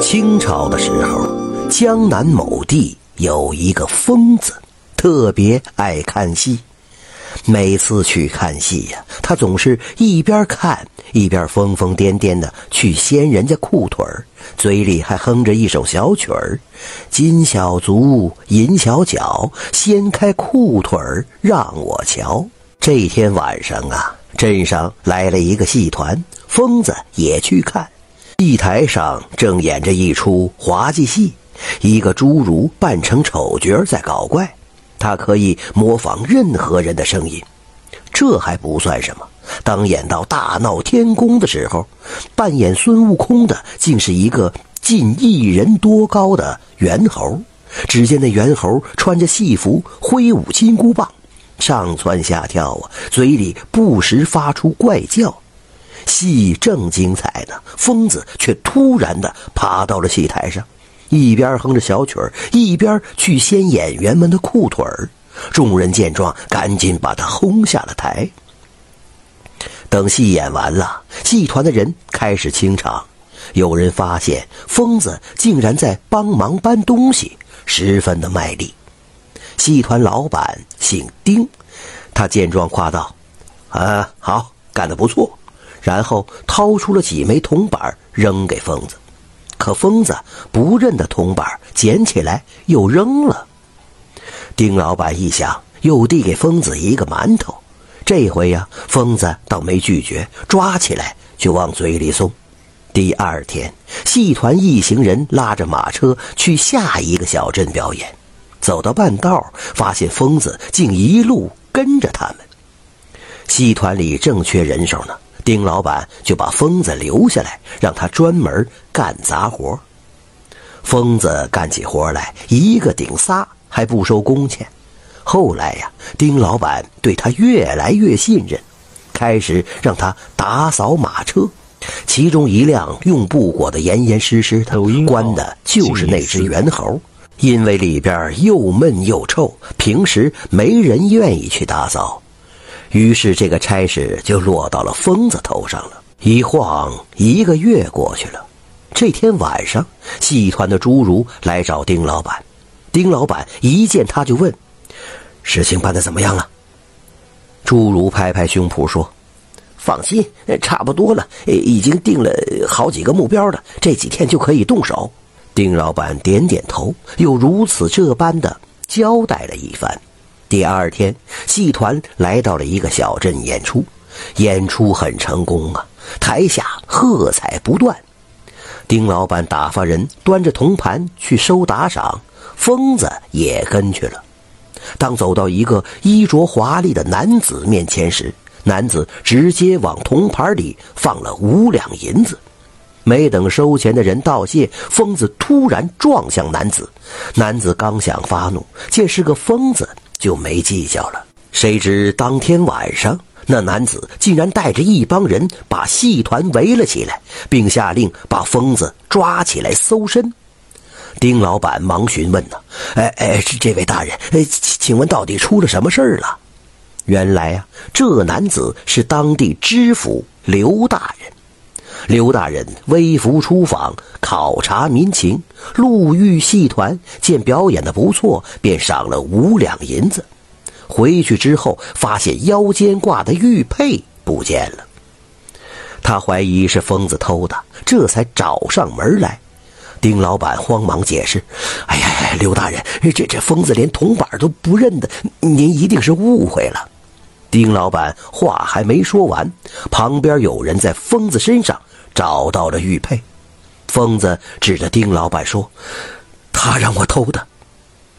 清朝的时候，江南某地有一个疯子，特别爱看戏。每次去看戏呀，他总是一边看一边疯疯癫癫的去掀人家裤腿儿，嘴里还哼着一首小曲儿：“金小足，银小脚，掀开裤腿儿让我瞧。”这天晚上啊，镇上来了一个戏团，疯子也去看。戏台上正演着一出滑稽戏，一个侏儒扮成丑角在搞怪，他可以模仿任何人的声音。这还不算什么，当演到大闹天宫的时候，扮演孙悟空的竟是一个近一人多高的猿猴。只见那猿猴穿着戏服，挥舞金箍棒，上蹿下跳啊，嘴里不时发出怪叫。戏正精彩呢，疯子却突然的爬到了戏台上，一边哼着小曲儿，一边去掀演员们的裤腿儿。众人见状，赶紧把他轰下了台。等戏演完了，戏团的人开始清场，有人发现疯子竟然在帮忙搬东西，十分的卖力。戏团老板姓丁，他见状夸道：“啊，好，干得不错。”然后掏出了几枚铜板扔给疯子，可疯子不认得铜板，捡起来又扔了。丁老板一想，又递给疯子一个馒头，这回呀，疯子倒没拒绝，抓起来就往嘴里送。第二天，戏团一行人拉着马车去下一个小镇表演，走到半道，发现疯子竟一路跟着他们。戏团里正缺人手呢。丁老板就把疯子留下来，让他专门干杂活。疯子干起活来一个顶仨，还不收工钱。后来呀，丁老板对他越来越信任，开始让他打扫马车。其中一辆用布裹得严严实实的，关的就是那只猿猴。因为里边又闷又臭，平时没人愿意去打扫。于是，这个差事就落到了疯子头上了。一晃一个月过去了，这天晚上，戏团的侏儒来找丁老板。丁老板一见他就问：“事情办得怎么样了？”侏儒拍拍胸脯说：“放心，差不多了，已经定了好几个目标了，这几天就可以动手。”丁老板点点头，又如此这般的交代了一番。第二天，戏团来到了一个小镇演出，演出很成功啊，台下喝彩不断。丁老板打发人端着铜盘去收打赏，疯子也跟去了。当走到一个衣着华丽的男子面前时，男子直接往铜盘里放了五两银子。没等收钱的人道谢，疯子突然撞向男子。男子刚想发怒，见是个疯子。就没计较了。谁知当天晚上，那男子竟然带着一帮人把戏团围了起来，并下令把疯子抓起来搜身。丁老板忙询问呢：“哎哎，这位大人，哎，请问到底出了什么事儿了？”原来啊，这男子是当地知府刘大人。刘大人微服出访，考察民情，路遇戏团，见表演的不错，便赏了五两银子。回去之后，发现腰间挂的玉佩不见了。他怀疑是疯子偷的，这才找上门来。丁老板慌忙解释：“哎呀，刘大人，这这疯子连铜板都不认得，您一定是误会了。”丁老板话还没说完，旁边有人在疯子身上。找到了玉佩，疯子指着丁老板说：“他让我偷的。”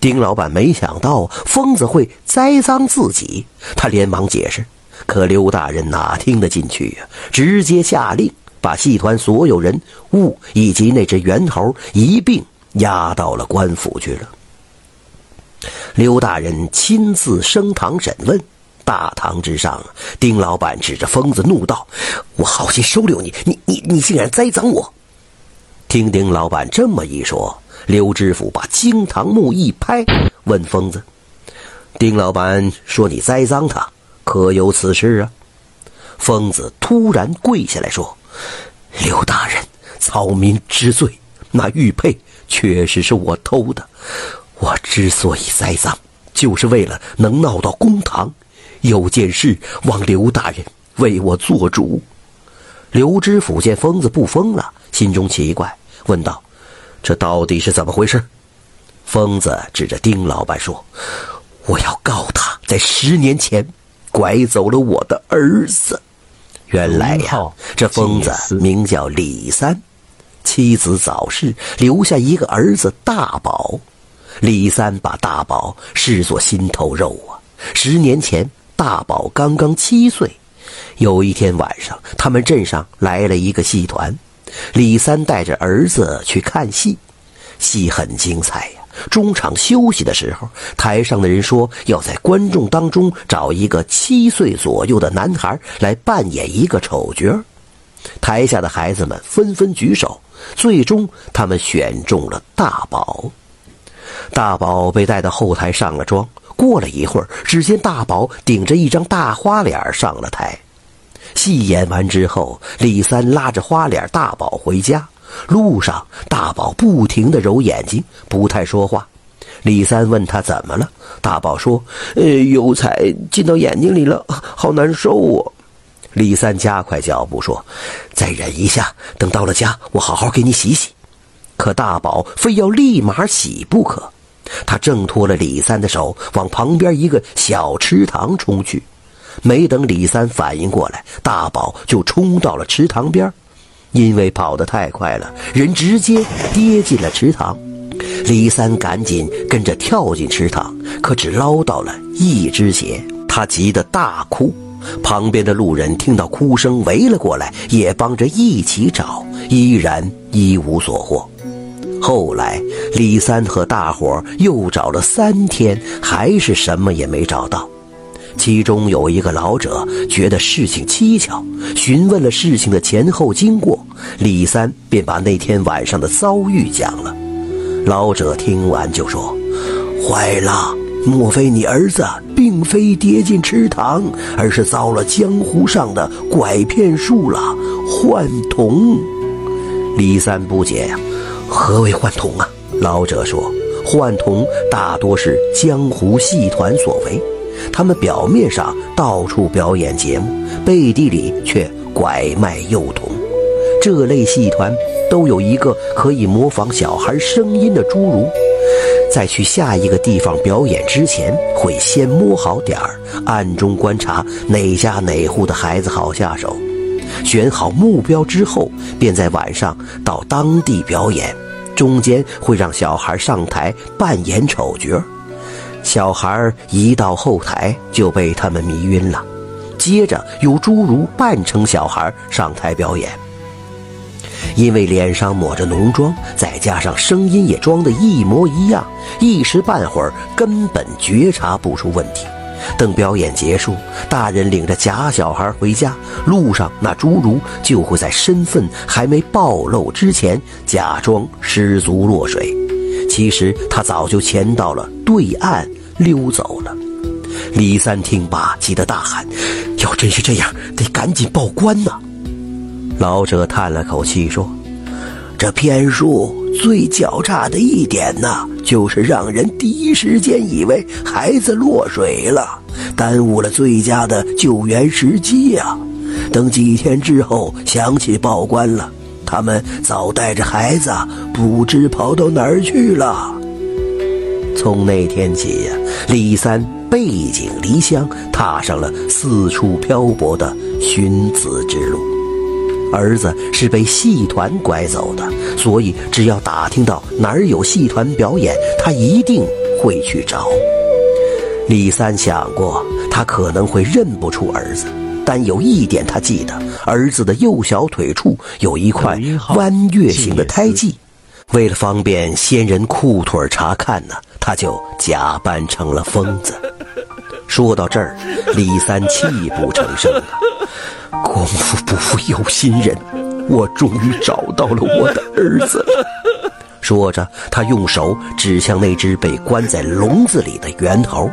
丁老板没想到疯子会栽赃自己，他连忙解释，可刘大人哪听得进去呀？直接下令把戏团所有人物以及那只猿猴一并押到了官府去了。刘大人亲自升堂审问。大堂之上，丁老板指着疯子怒道：“我好心收留你，你你你竟然栽赃我！”听丁老板这么一说，刘知府把惊堂木一拍，问疯子：“丁老板说你栽赃他，可有此事啊？”疯子突然跪下来说：“刘大人，草民知罪，那玉佩确实是我偷的。我之所以栽赃，就是为了能闹到公堂，有件事望刘大人为我做主。”刘知府见疯子不疯了，心中奇怪，问道：“这到底是怎么回事？”疯子指着丁老板说：“我要告他，在十年前拐走了我的儿子。原来呀，这疯子名叫李三，妻子早逝，留下一个儿子大宝。李三把大宝视作心头肉啊。十年前，大宝刚刚七岁。”有一天晚上，他们镇上来了一个戏团，李三带着儿子去看戏，戏很精彩呀。中场休息的时候，台上的人说要在观众当中找一个七岁左右的男孩来扮演一个丑角，台下的孩子们纷纷举手，最终他们选中了大宝。大宝被带到后台上了妆。过了一会儿，只见大宝顶着一张大花脸上了台。戏演完之后，李三拉着花脸大宝回家。路上，大宝不停地揉眼睛，不太说话。李三问他怎么了，大宝说：“呃，油彩进到眼睛里了，好难受啊。”李三加快脚步说：“再忍一下，等到了家，我好好给你洗洗。”可大宝非要立马洗不可。他挣脱了李三的手，往旁边一个小池塘冲去。没等李三反应过来，大宝就冲到了池塘边。因为跑得太快了，人直接跌进了池塘。李三赶紧跟着跳进池塘，可只捞到了一只鞋。他急得大哭。旁边的路人听到哭声，围了过来，也帮着一起找，依然一无所获。后来，李三和大伙又找了三天，还是什么也没找到。其中有一个老者觉得事情蹊跷，询问了事情的前后经过，李三便把那天晚上的遭遇讲了。老者听完就说：“坏了，莫非你儿子并非跌进池塘，而是遭了江湖上的拐骗术了，幻童？”李三不解呀。何为幻童啊？老者说：“幻童大多是江湖戏团所为，他们表面上到处表演节目，背地里却拐卖幼童。这类戏团都有一个可以模仿小孩声音的侏儒，在去下一个地方表演之前，会先摸好点儿，暗中观察哪家哪户的孩子好下手。”选好目标之后，便在晚上到当地表演，中间会让小孩上台扮演丑角，小孩一到后台就被他们迷晕了，接着有侏儒扮成小孩上台表演，因为脸上抹着浓妆，再加上声音也装得一模一样，一时半会儿根本觉察不出问题。等表演结束，大人领着假小孩回家，路上那侏儒就会在身份还没暴露之前，假装失足落水。其实他早就潜到了对岸溜走了。李三听罢，急得大喊：“要真是这样，得赶紧报官呐！”老者叹了口气说：“这骗术最狡诈的一点呢。”就是让人第一时间以为孩子落水了，耽误了最佳的救援时机呀。等几天之后想起报官了，他们早带着孩子不知跑到哪儿去了。从那天起呀，李三背井离乡，踏上了四处漂泊的寻子之路。儿子是被戏团拐走的，所以只要打听到哪儿有戏团表演，他一定会去找。李三想过，他可能会认不出儿子，但有一点他记得：儿子的右小腿处有一块弯月形的胎记。为了方便仙人裤腿查看呢，他就假扮成了疯子。说到这儿，李三泣不成声了。功夫不负有心人，我终于找到了我的儿子。说着，他用手指向那只被关在笼子里的猿猴。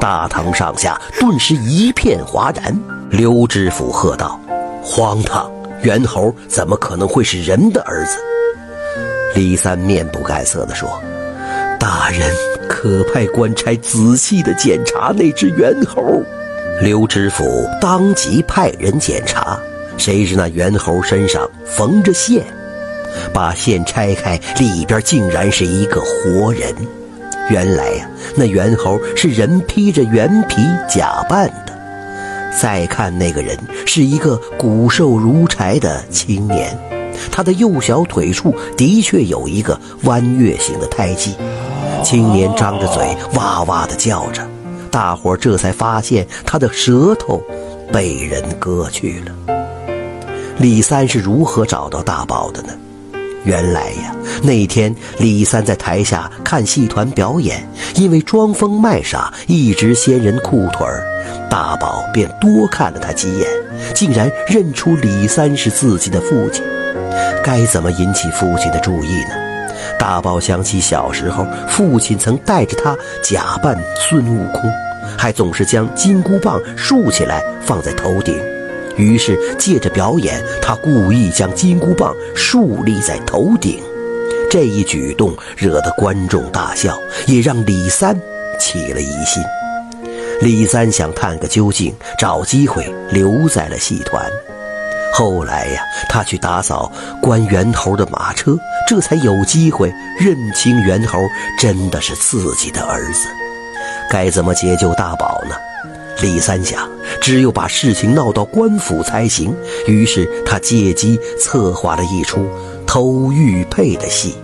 大堂上下顿时一片哗然。刘知府喝道：“荒唐！猿猴怎么可能会是人的儿子？”李三面不改色地说：“大人可派官差仔细地检查那只猿猴。”刘知府当即派人检查，谁知那猿猴身上缝着线，把线拆开，里边竟然是一个活人。原来呀，那猿猴是人披着猿皮假扮的。再看那个人，是一个骨瘦如柴的青年，他的右小腿处的确有一个弯月形的胎记。青年张着嘴，哇哇地叫着。大伙这才发现他的舌头被人割去了。李三是如何找到大宝的呢？原来呀，那天李三在台下看戏团表演，因为装疯卖傻，一直掀人裤腿儿，大宝便多看了他几眼，竟然认出李三是自己的父亲。该怎么引起父亲的注意呢？大宝想起小时候，父亲曾带着他假扮孙悟空。还总是将金箍棒竖起来放在头顶，于是借着表演，他故意将金箍棒竖立在头顶。这一举动惹得观众大笑，也让李三起了疑心。李三想探个究竟，找机会留在了戏团。后来呀，他去打扫关猿猴的马车，这才有机会认清猿猴真的是自己的儿子。该怎么解救大宝呢？李三想，只有把事情闹到官府才行。于是他借机策划了一出偷玉佩的戏。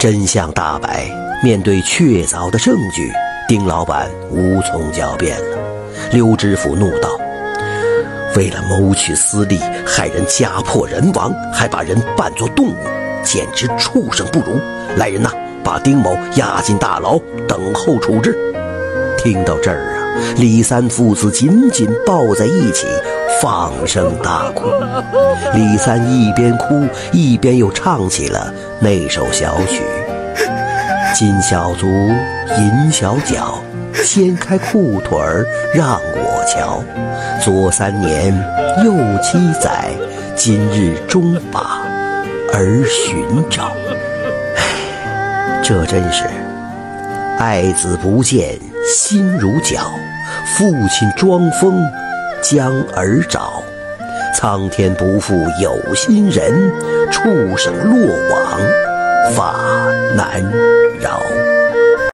真相大白，面对确凿的证据，丁老板无从狡辩了。刘知府怒道：“为了谋取私利，害人家破人亡，还把人扮作动物，简直畜生不如！来人呐，把丁某押进大牢，等候处置。”听到这儿啊，李三父子紧紧抱在一起，放声大哭。李三一边哭一边又唱起了那首小曲：金小足，银小脚，掀开裤腿儿让我瞧。左三年，右七载，今日终把儿寻找。唉，这真是爱子不见。心如绞，父亲装疯将儿找，苍天不负有心人，畜生落网法难饶。